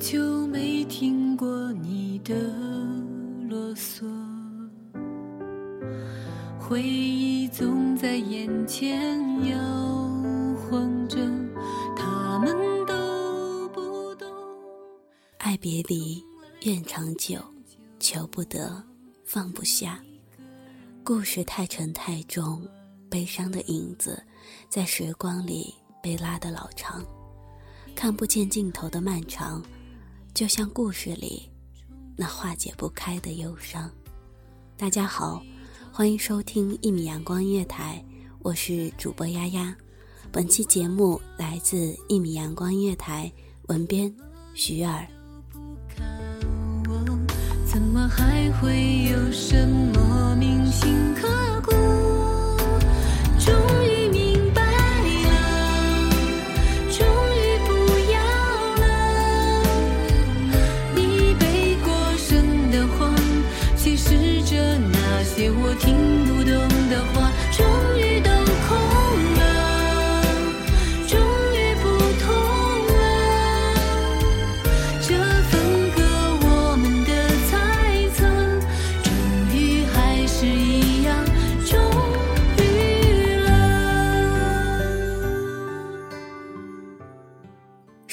久没听过你的啰嗦？回忆总在眼前摇晃着，他们都不懂。爱别离，愿长久，求不得，放不下。故事太沉太重，悲伤的影子在时光里被拉得老长，看不见尽头的漫长，就像故事里那化解不开的忧伤。大家好，欢迎收听一米阳光音乐台，我是主播丫丫。本期节目来自一米阳光音乐台，文编徐尔。怎么还会有什么铭心刻骨？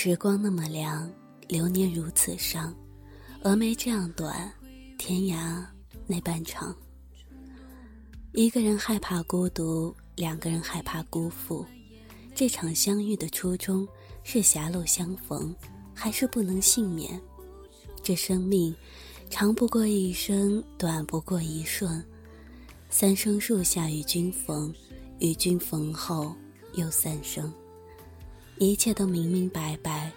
时光那么凉，流年如此伤，峨眉这样短，天涯那般长。一个人害怕孤独，两个人害怕辜负。这场相遇的初衷是狭路相逢，还是不能幸免？这生命长不过一生，短不过一瞬。三生树下与君逢，与君逢后又三生。一切都明明白白，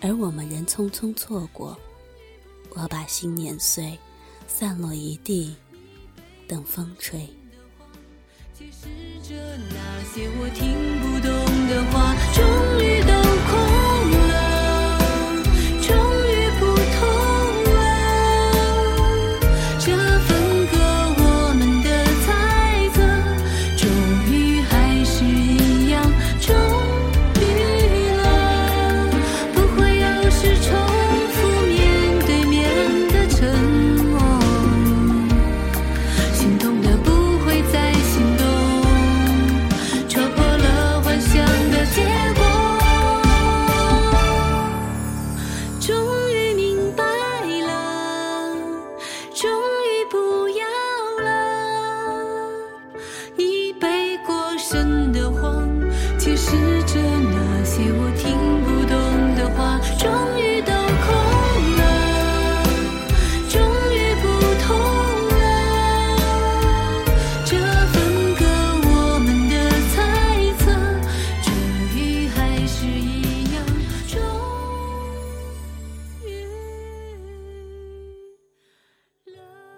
而我们仍匆匆错过。我把心碾碎，散落一地，等风吹。解释着那些我听不懂的话，终于都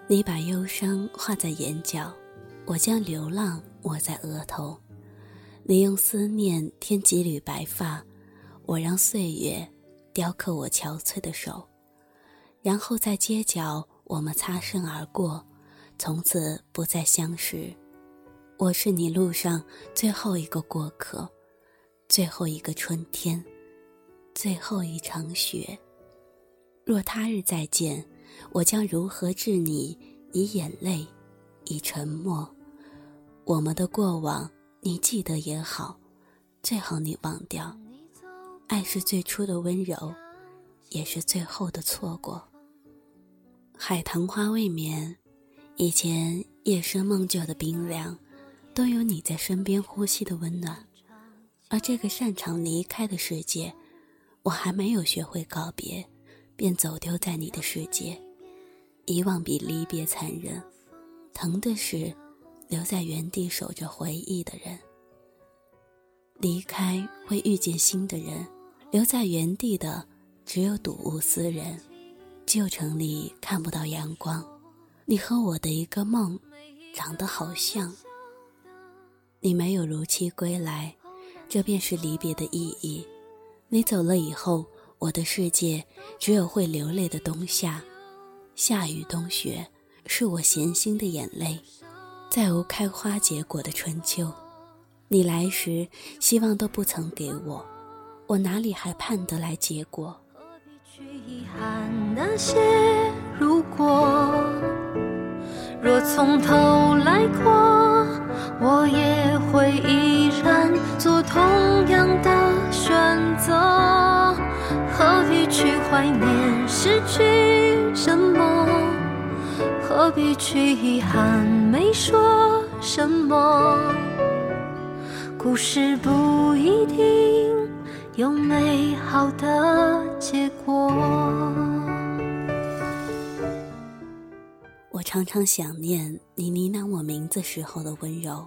你把忧伤画在眼角，我将流浪抹在额头。你用思念添几缕白发，我让岁月雕刻我憔悴的手。然后在街角，我们擦身而过，从此不再相识。我是你路上最后一个过客，最后一个春天，最后一场雪。若他日再见。我将如何治你？以眼泪，以沉默。我们的过往，你记得也好，最好你忘掉。爱是最初的温柔，也是最后的错过。海棠花未眠，以前夜深梦旧的冰凉，都有你在身边呼吸的温暖。而这个擅长离开的世界，我还没有学会告别，便走丢在你的世界。遗忘比离别残忍，疼的是留在原地守着回忆的人。离开会遇见新的人，留在原地的只有睹物思人。旧城里看不到阳光，你和我的一个梦，长得好像。你没有如期归来，这便是离别的意义。你走了以后，我的世界只有会流泪的冬夏。夏雨冬雪，是我闲心的眼泪；再无开花结果的春秋，你来时希望都不曾给我，我哪里还盼得来结果？何必去遗憾那些如果？若从头来过，我也会依然做同样的选择。去怀念失去什么？何必去遗憾没说什么？故事不一定有美好的结果。我常常想念你呢喃我名字时候的温柔，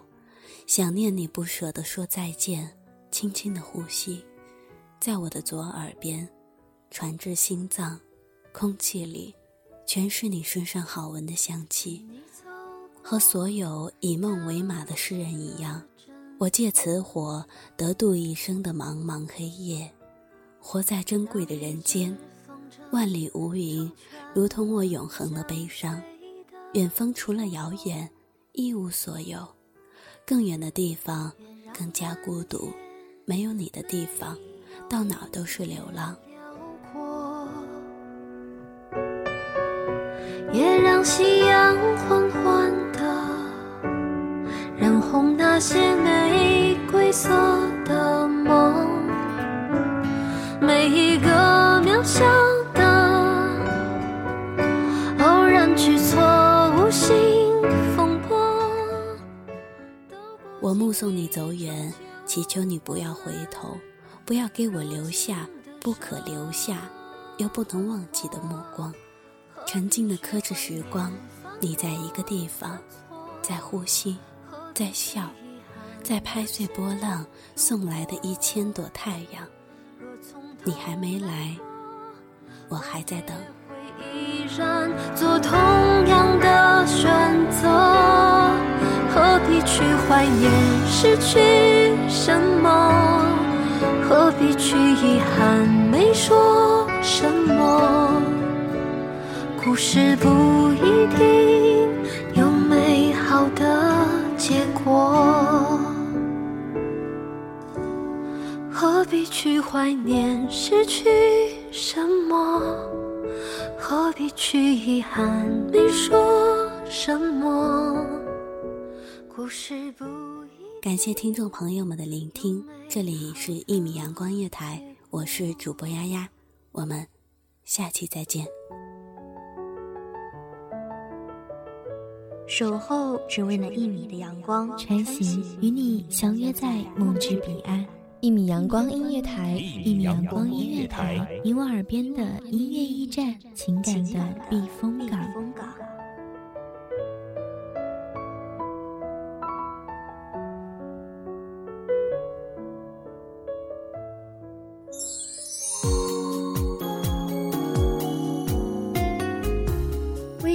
想念你不舍得说再见，轻轻的呼吸，在我的左耳边。传至心脏，空气里全是你身上好闻的香气。和所有以梦为马的诗人一样，我借此火得度一生的茫茫黑夜，活在珍贵的人间。万里无云，如同我永恒的悲伤。远方除了遥远，一无所有。更远的地方，更加孤独。没有你的地方，到哪都是流浪。也让夕阳缓缓地染红那些玫瑰色的梦，每一个渺小的偶然举措，无心风波。我目送你走远，祈求你不要回头，不要给我留下不可留下又不能忘记的目光。沉静地刻着时光，你在一个地方，在呼吸，在笑，在拍碎波浪送来的一千朵太阳。你还没来，我还在等。依然做同样的选择，何必去怀念失去什么？何必去遗憾没说什么？故事不一定有美好的结果，何必去怀念失去什么？何必去遗憾没说什么？故事不一感谢听众朋友们的聆听，这里是一米阳光月台，我是主播丫丫，我们下期再见。守候只为那一米的阳光，陈行与你相约在梦之彼岸。一米阳光音乐台，一米阳光音乐台，你我耳边的音乐驿站，情感的避风港。